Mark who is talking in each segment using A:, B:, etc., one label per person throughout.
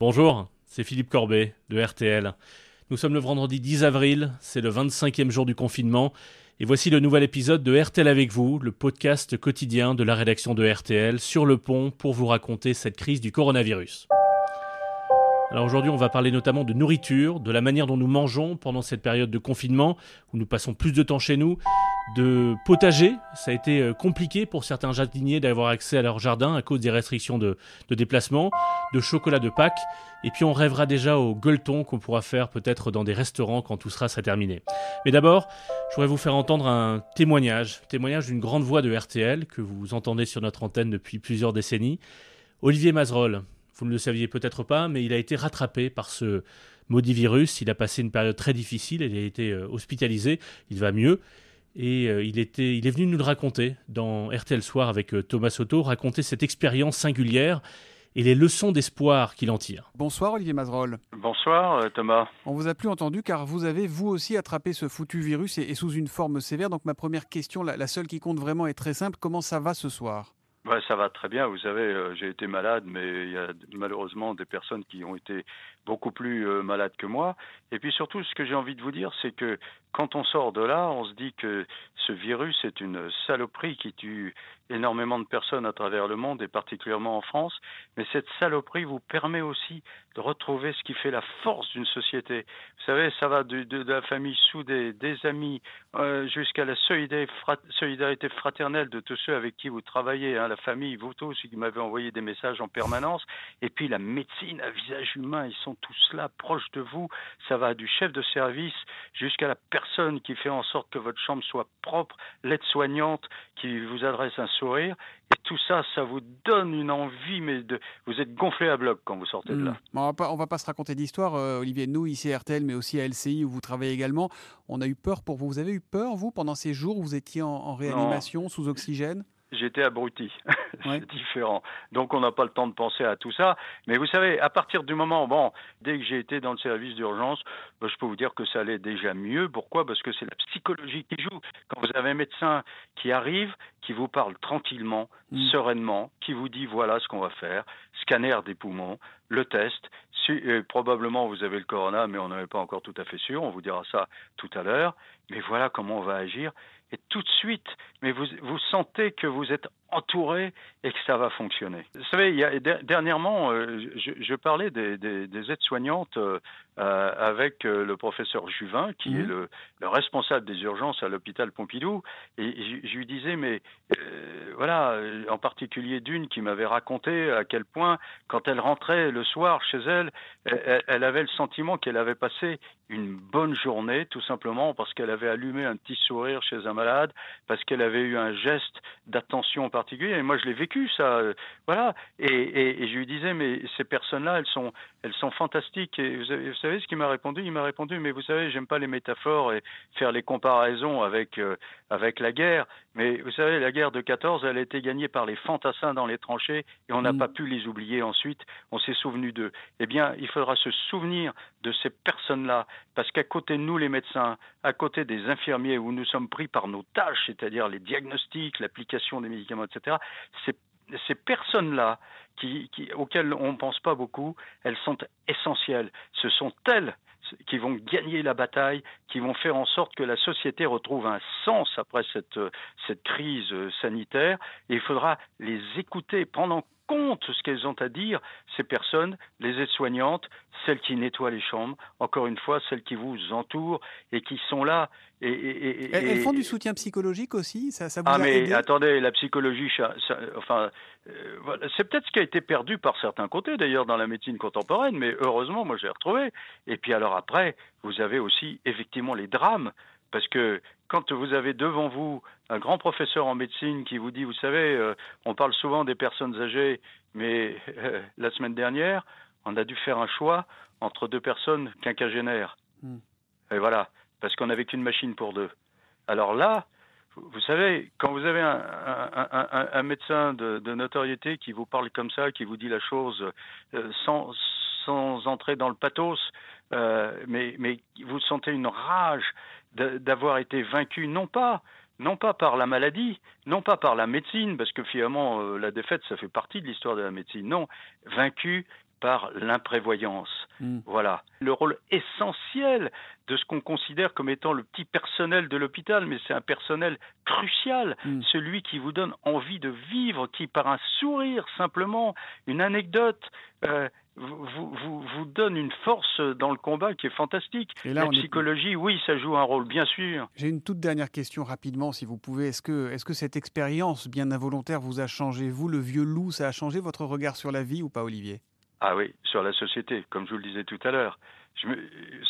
A: Bonjour, c'est Philippe Corbet de RTL. Nous sommes le vendredi 10 avril, c'est le 25e jour du confinement, et voici le nouvel épisode de RTL avec vous, le podcast quotidien de la rédaction de RTL sur le pont pour vous raconter cette crise du coronavirus. Alors aujourd'hui, on va parler notamment de nourriture, de la manière dont nous mangeons pendant cette période de confinement, où nous passons plus de temps chez nous, de potager. Ça a été euh, compliqué pour certains jardiniers d'avoir accès à leur jardin à cause des restrictions de, déplacement, de chocolat de Pâques. Et puis on rêvera déjà au gueuleton qu'on pourra faire peut-être dans des restaurants quand tout sera terminé. Mais d'abord, je voudrais vous faire entendre un témoignage, témoignage d'une grande voix de RTL que vous entendez sur notre antenne depuis plusieurs décennies. Olivier Mazerolle, vous ne le saviez peut-être pas, mais il a été rattrapé par ce maudit virus. Il a passé une période très difficile, il a été euh, hospitalisé, il va mieux. Et euh, il, était, il est venu nous le raconter dans RTL Soir avec euh, Thomas Soto, raconter cette expérience singulière et les leçons d'espoir qu'il en tire.
B: Bonsoir Olivier Mazerolle.
C: Bonsoir euh, Thomas.
B: On vous a plus entendu car vous avez vous aussi attrapé ce foutu virus et, sous une forme sévère. Donc ma première question, la, seule qui compte vraiment est très simple. Comment ça va ce soir?
C: Ouais, ça va très bien. Vous savez, j'ai été malade, mais il y a malheureusement des personnes qui ont été beaucoup plus malades que moi. Et puis surtout, ce que j'ai envie de vous dire, c'est que quand on sort de là, on se dit que ce virus est une saloperie qui tue énormément de personnes à travers le monde et particulièrement en France. Mais cette saloperie vous permet aussi de retrouver ce qui fait la force d'une société. Vous savez, ça va de, la famille soudée, des amis, euh, jusqu'à la solidarité, fraternelle de tous ceux avec qui vous travaillez, hein, la famille, vous tous qui m'avez envoyé des messages en permanence. Et puis la médecine à visage humain, ils sont tous là, proches de vous. Ça va du chef de service jusqu'à la personne qui fait en sorte que votre chambre soit propre, l'aide-soignante qui vous adresse un sourire. Et tout ça, ça vous donne une envie, mais de, vous êtes gonflé à bloc quand vous sortez de là.
B: Hmm. on va pas, va pas se raconter d'histoire, euh, Olivier. Nous, ici à RTL, mais aussi à LCI où vous travaillez également, on a eu peur pour vous. Vous avez eu peur, vous, pendant ces jours où vous étiez en, réanimation, sous oxygène?
C: J'étais abruti. c'est différent. Donc on n'a pas le temps de penser à tout ça. Mais vous savez, à partir du moment, bon, dès que j'ai été dans le service d'urgence, ben, je peux vous dire que ça allait déjà mieux. Pourquoi? Parce que c'est la psychologie qui joue. Quand vous avez un médecin qui arrive, qui vous parle tranquillement, mm. sereinement, qui vous dit voilà ce qu'on va faire, scanner des poumons, le test. Probablement vous avez le corona, mais on n'en est pas encore tout à fait sûr. On vous dira ça tout à l'heure. Mais voilà comment on va agir et tout de suite, mais vous, vous sentez que vous êtes entouré et que ça va fonctionner. Vous savez, il y a, dernièrement, euh, je, parlais des, aides-soignantes euh, euh, avec le professeur Juvin, qui est mhm. le, responsable des urgences à l'hôpital Pompidou, et je, lui disais, mais voilà, en particulier d'une qui m'avait raconté à quel point, quand elle rentrait le soir chez elle, elle avait le sentiment qu'elle avait passé une bonne journée, tout simplement parce qu'elle avait allumé un petit sourire chez un malade, parce qu'elle avait eu un geste d'attention Et moi, je l'ai vécu, ça. Euh, voilà. Et, je lui disais, mais ces personnes-là, elles sont, elles sont fantastiques. Et vous, savez, ce qu'il m'a répondu? Il m'a répondu, mais vous savez, j'aime pas les métaphores et faire les comparaisons avec, euh, avec la guerre. Mais vous savez, la guerre de 14, elle a été gagnée par les fantassins dans les tranchées et on n'a mm. pas pu les oublier ensuite. On s'est souvenu d'eux. Eh bien, il faudra se souvenir de ces personnes-là parce qu'à côté de nous, les médecins, à côté des infirmiers, où nous sommes pris par nos tâches, c'est-à-dire les diagnostics, l'application des médicaments, etc., ces, ces personnes-là, qui, qui, auxquelles on ne pense pas beaucoup, elles sont essentielles. Ce sont elles qui vont gagner la bataille, qui vont faire en sorte que la société retrouve un sens après cette, cette crise sanitaire. Et il faudra les écouter, prendre en compte ce qu'elles ont à dire, ces personnes, les aides-soignantes, celles qui nettoient les chambres, encore une fois, celles qui vous entourent et qui sont là.
B: Et, elles font du soutien psychologique aussi ça, ça vous
C: Ah mais attendez, la psychologie, enfin, euh, c'est peut-être ce qui a été perdu par certains côtés d'ailleurs dans la médecine contemporaine, mais heureusement, moi j'ai retrouvé. Et puis alors après, vous avez aussi effectivement les drames parce que quand vous avez devant vous un grand professeur en médecine qui vous dit, vous savez, euh, on parle souvent des personnes âgées, mais euh, la semaine dernière, on a dû faire un choix entre deux personnes quinquagénaires. Hmm. Et voilà, parce qu'on n'avait qu'une machine pour deux. Alors là, vous savez, quand vous avez un, médecin de, notoriété qui vous parle comme ça, qui vous dit la chose euh, sans, sans entrer dans le pathos, mais, mais vous sentez une rage d'avoir été vaincu, non pas non pas par la maladie, non pas par la médecine, parce que finalement euh, la défaite ça fait partie de l'histoire de la médecine, non, vaincu par l'imprévoyance. Hmm. Voilà. Le rôle essentiel de ce qu'on considère comme étant le petit personnel de l'hôpital, mais c'est un personnel crucial, hmm. celui qui vous donne envie de vivre, qui par un sourire simplement, une anecdote, euh, vous, vous, vous, donne une force dans le combat qui est fantastique. la psychologie, oui, ça joue un rôle, bien sûr.
B: J'ai une toute dernière question rapidement, si vous pouvez. Est-ce que, est -ce que cette expérience bien involontaire vous a changé Vous, le vieux loup, ça a changé votre regard sur la vie ou pas, Olivier?
C: Ah oui, sur la société, comme je vous le disais tout à l'heure. vous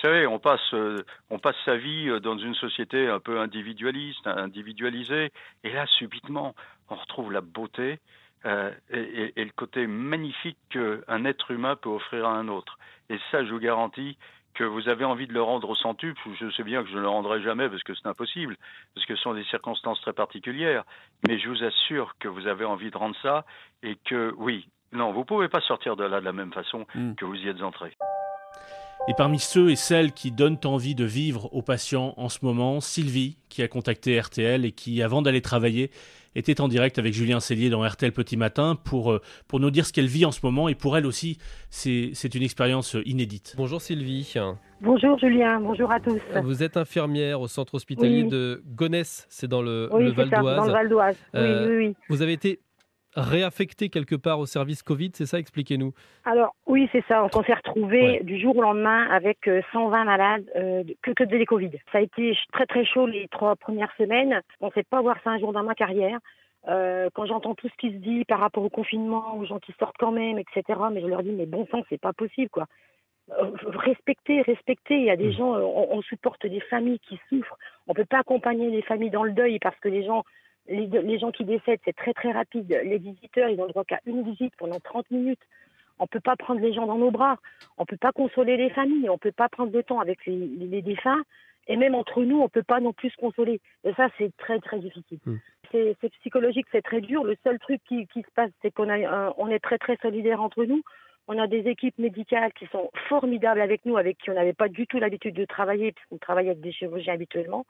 C: savez, on passe, euh, on passe sa vie euh, dans une société un peu individualiste, individualisée, et là, subitement, on retrouve la beauté euh, et, le côté magnifique qu'un être humain peut offrir à un autre. Et ça, je vous garantis que vous avez envie de le rendre au centuple. Je sais bien que je ne le rendrai jamais parce que c'est impossible, parce que ce sont des circonstances très particulières. Mais je vous assure que vous avez envie de rendre ça et que, oui, non, vous ne pouvez pas sortir de là de la même façon hmm. que vous y êtes entré.
A: Et parmi ceux et celles qui donnent envie de vivre aux patients en ce moment, Sylvie, qui a contacté RTL et qui, avant d'aller travailler, était en direct avec Julien Cellier dans RTL Petit Matin pour, euh, pour nous dire ce qu'elle vit en ce moment. Et pour elle aussi, c'est une expérience inédite.
D: Bonjour Sylvie.
E: Bonjour Julien, bonjour à tous.
D: Vous êtes infirmière au centre hospitalier de Gonesse, c'est dans le,
E: oui,
D: le Val d'Oise.
E: Dans le Val d'Oise. oui,
D: euh,
E: oui, oui.
D: Vous avez été réaffecté quelque part au service Covid, c'est ça Expliquez-nous.
E: Alors oui, c'est ça. On s'est retrouvé du jour au lendemain avec 120 euh, malades euh, que, que de Covid. Ça a été très très chaud les trois premières semaines. On ne sait pas voir ça un jour dans ma carrière. Euh, quand j'entends tout ce qui se dit par rapport au confinement, aux gens qui sortent quand même, etc. Mais je leur dis, mais bon sang, c'est pas possible, quoi. respecter, respecter. Il y a des mmh. gens, on, on, supporte des familles qui souffrent. On peut pas accompagner les familles dans le deuil parce que les gens les, gens qui décèdent, c'est très très rapide. Les visiteurs, ils ont le droit qu'à une visite pendant 30 minutes. On ne peut pas prendre les gens dans nos bras. On ne peut pas consoler les familles. On ne peut pas prendre de temps avec les, défunts. Et même entre nous, on ne peut pas non plus se consoler. Et ça, c'est très très difficile. Hmm. C'est psychologique, c'est très dur. Le seul truc qui, se passe, c'est qu'on on est très très solidaires entre nous. On a des équipes médicales qui sont formidables avec nous, avec qui on n'avait pas du tout l'habitude de travailler, puisqu'on travaille avec des chirurgiens habituellement.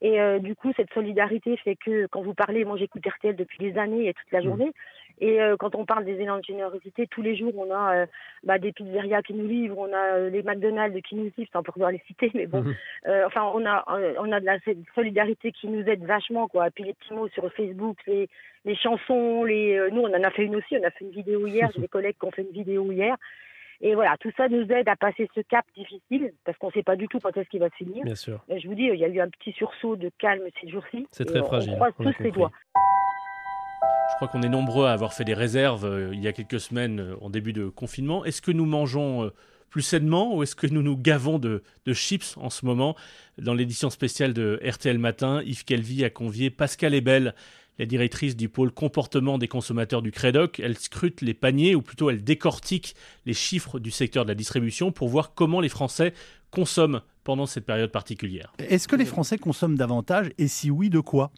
E: Et euh, du coup, cette solidarité fait que quand vous parlez, moi j'écoute RTL depuis des années et toute la mmh. journée. Et euh, quand on parle des élans de générosité, tous les jours, on a euh, bah, des pizzerias qui nous livrent, on a les McDonald's qui nous livrent, sans pouvoir les citer, mais bon. Mmh. enfin, on a, on a de la solidarité qui nous aide vachement, quoi. Et puis les petits mots sur Facebook, les, les chansons, les, nous on en a fait une aussi, on a fait une vidéo hier, j'ai des collègues qui ont fait une vidéo hier. Et voilà, tout ça nous aide à passer ce cap difficile, parce qu'on ne sait pas du tout quand est-ce qu'il va se finir.
D: Bien sûr.
E: je vous dis, il y a eu un petit sursaut de calme ces jours-ci.
D: C'est très fragile.
E: On croise tous les doigts.
A: Je crois qu'on est nombreux à avoir fait des réserves euh, il y a quelques semaines euh, en début de confinement. Est-ce que nous mangeons euh, plus sainement ou est-ce que nous nous gavons de, chips en ce moment? Dans l'édition spéciale de RTL Matin, Yves Kelvy a convié Pascal Ebel, la directrice du pôle comportement des consommateurs du Crédoc, elle scrute les paniers, ou plutôt elle décortique les chiffres du secteur de la distribution pour voir comment les Français consomment pendant cette période particulière.
F: Est-ce que les Français consomment davantage et si oui, de quoi?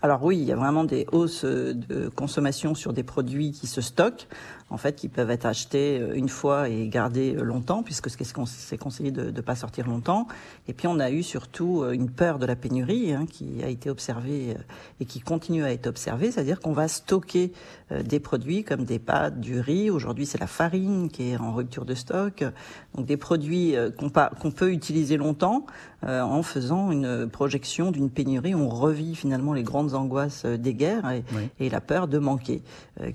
G: Alors oui, il y a vraiment des hausses de consommation sur des produits qui se stockent en fait, qui peuvent être achetés euh, une fois et gardés euh, longtemps, puisque c'est conseillé de ne pas sortir longtemps. Et puis, on a eu surtout euh, une peur de la pénurie hein, qui a été observée et qui continue à être observée, c'est-à-dire qu'on va stocker des produits comme des pâtes, du riz. Aujourd'hui, c'est la farine qui est en rupture de stock. Donc, des produits qu'on peut utiliser longtemps en faisant une projection d'une pénurie. On revit finalement les grandes angoisses des guerres et, et la peur de manquer,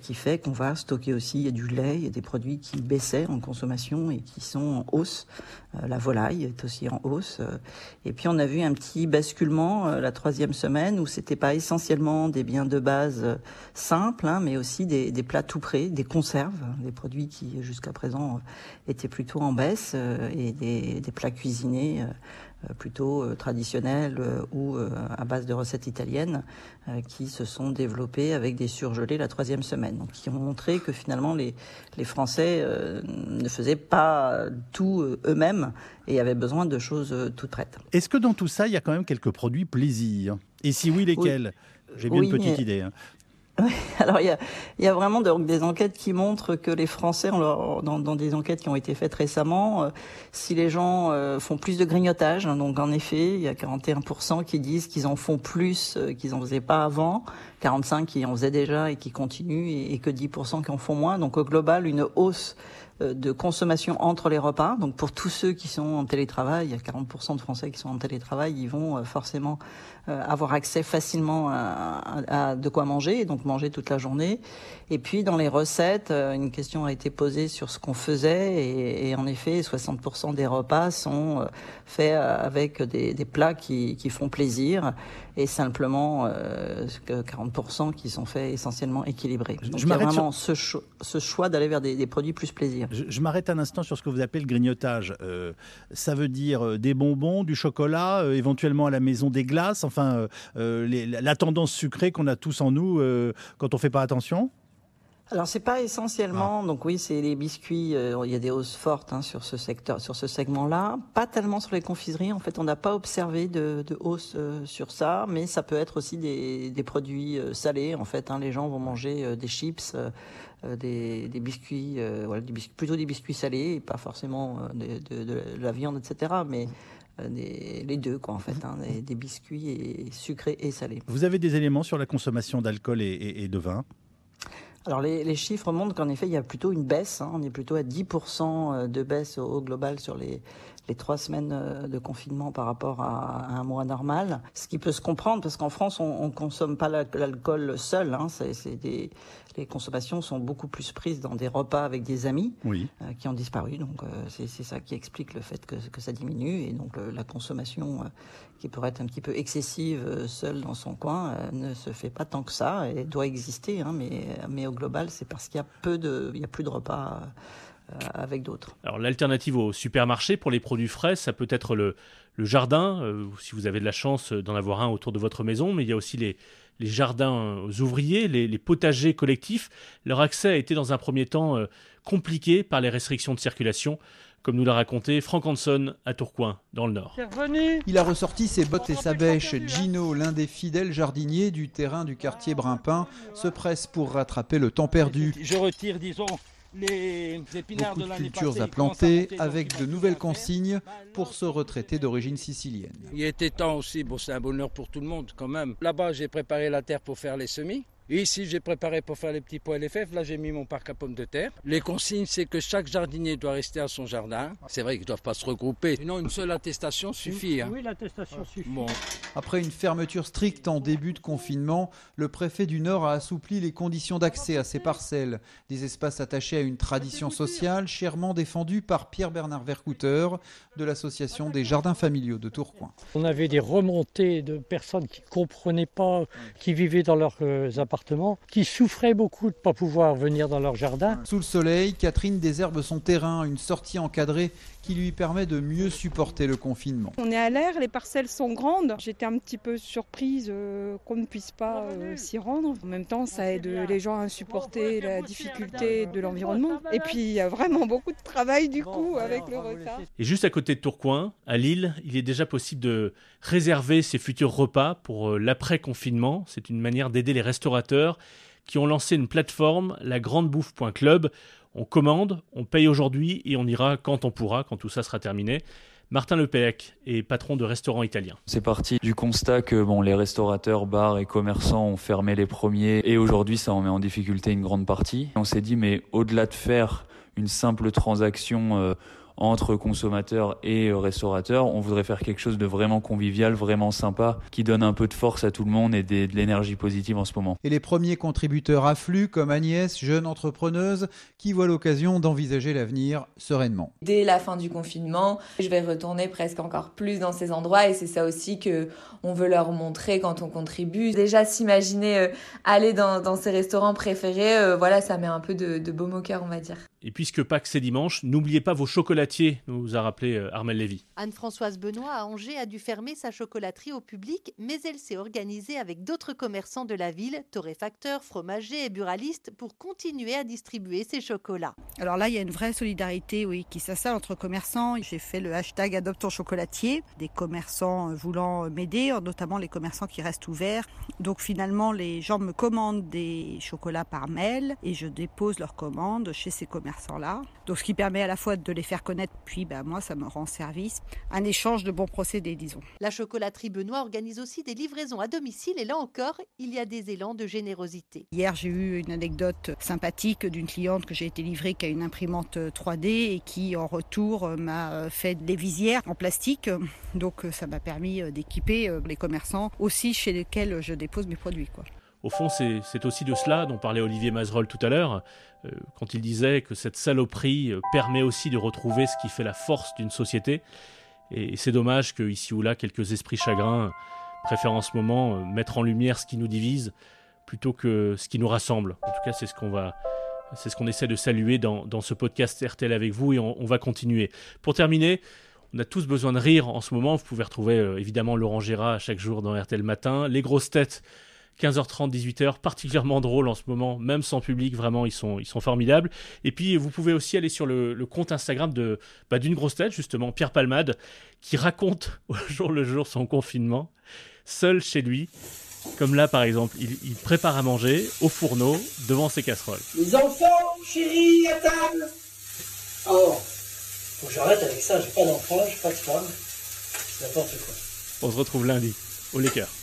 G: qui fait qu'on va stocker aussi du lait, a des produits qui baissaient en consommation et qui sont en hausse. Euh, la volaille est aussi en hausse. Euh, et puis on a vu un petit basculement euh, la troisième semaine où c'était pas essentiellement des biens de base simples, hein, mais aussi des, plats tout prêts, des conserves, hein, des produits qui jusqu'à présent étaient plutôt en baisse et des, des plats cuisinés euh, plutôt euh, traditionnelles euh, ou à base de recettes italiennes qui se sont développées avec des surgelés la troisième semaine. Donc, qui ont montré que finalement les, les Français ne faisaient pas tout eux-mêmes et avaient besoin de choses toutes prêtes.
F: Est-ce que dans tout ça, il y a quand même quelques produits plaisir Et si oui, lesquels? J'ai bien une petite idée. Hein.
G: alors il y a, y a, vraiment des enquêtes qui montrent que les Français, dans, dans, des enquêtes qui ont été faites récemment, euh, si les gens euh, font plus de grignotage, hein, donc en effet, il y a 41% qui disent qu'ils en font plus euh, qu'ils en faisaient pas avant, 45 qui en faisaient déjà et qui continuent, et, et que 10% qui en font moins. Donc au global, une hausse de consommation entre les repas. Donc pour tous ceux qui sont en télétravail, il y a 40% de Français qui sont en télétravail, ils vont forcément avoir accès facilement à, de quoi manger, et donc manger toute la journée. Et puis dans les recettes, une question a été posée sur ce qu'on faisait, et, et, en effet, 60% des repas sont faits avec des, des plats qui, qui, font plaisir, et simplement euh, 40% qui sont faits essentiellement équilibrés. Donc je il y a vraiment ce, ce, choix d'aller vers des, des, produits plus plaisir.
F: Je, je m'arrête un instant sur ce que vous appelez le grignotage. Euh, ça veut dire euh, des bonbons, du chocolat, euh, éventuellement à la maison des glaces, enfin euh, les, la tendance sucrée qu'on a tous en nous quand on fait pas attention
G: alors c'est pas essentiellement, ah. donc oui, c'est les biscuits. Euh, il y a des hausses fortes hein, sur ce secteur, sur ce segment-là. Pas tellement sur les confiseries. En fait, on n'a pas observé de, de hausse euh, sur ça, mais ça peut être aussi des, des produits euh, salés. En fait, hein, les gens vont manger des chips, des, des, biscuits, voilà, des biscuits, plutôt des biscuits salés, et pas forcément de, de, de, la viande, etc. Mais des, les deux, quoi, en fait, hein, des, des, biscuits et sucrés et salés.
F: Vous avez des éléments sur la consommation d'alcool et, et, et de vin?
G: Alors les, les, chiffres montrent qu'en effet il y a plutôt une baisse, hein. on est plutôt à 10% euh, de baisse au, global sur les, les trois semaines euh, de confinement par rapport à, un mois normal. Ce qui peut se comprendre parce qu'en France on, ne consomme pas l'alcool seul, hein. des, les consommations sont beaucoup plus prises dans des repas avec des amis
F: oui.
G: euh, qui ont disparu. Donc euh, c'est ça qui explique le fait que, que ça diminue et donc la consommation qui pourrait être un petit peu excessive seule dans son coin ne se fait pas tant que ça et doit exister. Hein, mais, mais au global, c'est parce qu'il y a peu de, il y a plus de repas avec d'autres.
A: Alors l'alternative au supermarché pour les produits frais, ça peut être le, le jardin, euh, si vous avez de la chance d'en avoir un autour de votre maison, mais il y a aussi les, les jardins ouvriers, les, les, potagers collectifs. Leur accès a été dans un premier temps euh, compliqué par les restrictions de circulation, comme nous l'a raconté Franck Hanson à Tourcoing, dans le Nord.
H: Il a ressorti ses bottes et sa bêche. Gino, l'un des fidèles jardiniers du terrain du quartier Brimpin, se presse pour rattraper le temps perdu.
I: Je retire, disons, les
H: épinards Beaucoup de, de cultures à planter avec de nouvelles consignes pour ce retraité d'origine sicilienne.
I: Il était temps aussi, bon c'est un bonheur pour tout le monde quand même. Là-bas j'ai préparé la terre pour faire les semis. Ici, j'ai préparé pour faire les petits pois et les fèves. Là, j'ai mis mon parc à pommes de terre. Les consignes, c'est que chaque jardinier doit rester à son jardin. C'est vrai qu'ils ne doivent pas se regrouper. Sinon, une seule attestation suffit.
J: Hein. Oui, l'attestation suffit.
H: Bon. Après une fermeture stricte en début de confinement, le préfet du Nord a assoupli les conditions d'accès à ces parcelles. Des espaces attachés à une tradition sociale, chèrement défendue par Pierre-Bernard Vercouter de l'association des jardins familiaux de Tourcoing.
J: On avait des remontées de personnes qui ne comprenaient pas, qui vivaient dans leurs appartements qui souffraient beaucoup de ne pas pouvoir venir dans leur jardin.
H: Sous le soleil, Catherine désherbe son terrain, une sortie encadrée qui lui permet de mieux supporter le confinement.
K: On est à l'air, les parcelles sont grandes. J'étais un petit peu surprise euh, qu'on ne puisse pas euh, s'y rendre. En même temps, ça aide les gens à supporter la difficulté de l'environnement. Et puis, il y a vraiment beaucoup de travail du coup avec le retard.
A: Et juste à côté de Tourcoing, à Lille, il est déjà possible de réserver ses futurs repas pour euh, l'après-confinement. C'est une manière d'aider les restaurateurs qui ont lancé une plateforme, la grandebouffe.club, on commande, on paye aujourd'hui et on ira quand on pourra, quand tout ça sera terminé. Martin Lepec est patron de restaurants italiens.
L: C'est parti du constat que bon, les restaurateurs, bars et commerçants ont fermé les premiers et aujourd'hui ça en met en difficulté une grande partie. On s'est dit mais au-delà de faire une simple transaction euh, entre consommateurs et restaurateurs. On voudrait faire quelque chose de vraiment convivial, vraiment sympa, qui donne un peu de force à tout le monde et de, l'énergie positive en ce moment.
H: Et les premiers contributeurs affluent, comme Agnès, jeune entrepreneuse, qui voit l'occasion d'envisager l'avenir sereinement.
M: Dès la fin du confinement, je vais retourner presque encore plus dans ces endroits et c'est ça aussi que on veut leur montrer quand on contribue. Déjà s'imaginer euh, aller dans, dans, ces restaurants préférés, euh, voilà, ça met un peu de, de baume au cœur, on va dire.
A: Et puisque Pâques c'est dimanche, n'oubliez pas vos nous a rappelé euh, Armel Lévy.
N: Anne-Françoise Benoît à Angers a dû fermer sa chocolaterie au public, mais elle s'est organisée avec d'autres commerçants de la ville, torréfacteurs, fromagers et buralistes, pour continuer à distribuer ses chocolats.
O: Alors là, il y a une vraie solidarité oui, qui s'installe entre commerçants. J'ai fait le hashtag Adopte ton chocolatier, des commerçants voulant m'aider, notamment les commerçants qui restent ouverts. Donc finalement, les gens me commandent des chocolats par mail et je dépose leurs commandes chez ces commerçants là. Donc ce qui permet à la fois de les faire connaître connaître. Puis bah, moi, ça me rend service. Un échange de bons procédés, disons.
N: La chocolaterie Benoît organise aussi des livraisons à domicile et là encore, il y a des élans de générosité.
O: Hier, j'ai eu une anecdote sympathique d'une cliente que j'ai été livrée qui a une imprimante 3D et qui, en retour, m'a fait des visières en plastique. Donc, ça m'a permis d'équiper les commerçants aussi chez lesquels je dépose mes produits. Quoi.
A: Au fond, c'est aussi de cela dont parlait Olivier Mazerolle tout à l'heure, euh, quand il disait que cette saloperie euh, permet aussi de retrouver ce qui fait la force d'une société. Et, c'est dommage que ici ou là, quelques esprits chagrins préfèrent en ce moment euh, mettre en lumière ce qui nous divise plutôt que ce qui nous rassemble. En tout cas, c'est ce qu'on va, c'est ce qu'on essaie de saluer dans, ce podcast RTL avec vous et on, va continuer. Pour terminer, on a tous besoin de rire en ce moment. Vous pouvez retrouver évidemment Laurent Gérard chaque jour dans RTL Matin. Les grosses têtes 15h30, 18h, particulièrement drôle en ce moment, même sans public, vraiment, ils sont, ils sont formidables. Et puis, vous pouvez aussi aller sur le, compte Instagram de bah, d'une grosse tête, justement, Pierre Palmade, qui raconte au jour le jour son confinement, seul chez lui. Comme là, par exemple, il, prépare à manger au fourneau devant ses casseroles.
P: Les enfants, chérie, à table Oh, faut que j'arrête avec ça, j'ai pas d'enfants, j'ai pas de femme. N'importe quoi.
A: On se retrouve lundi au Lakers.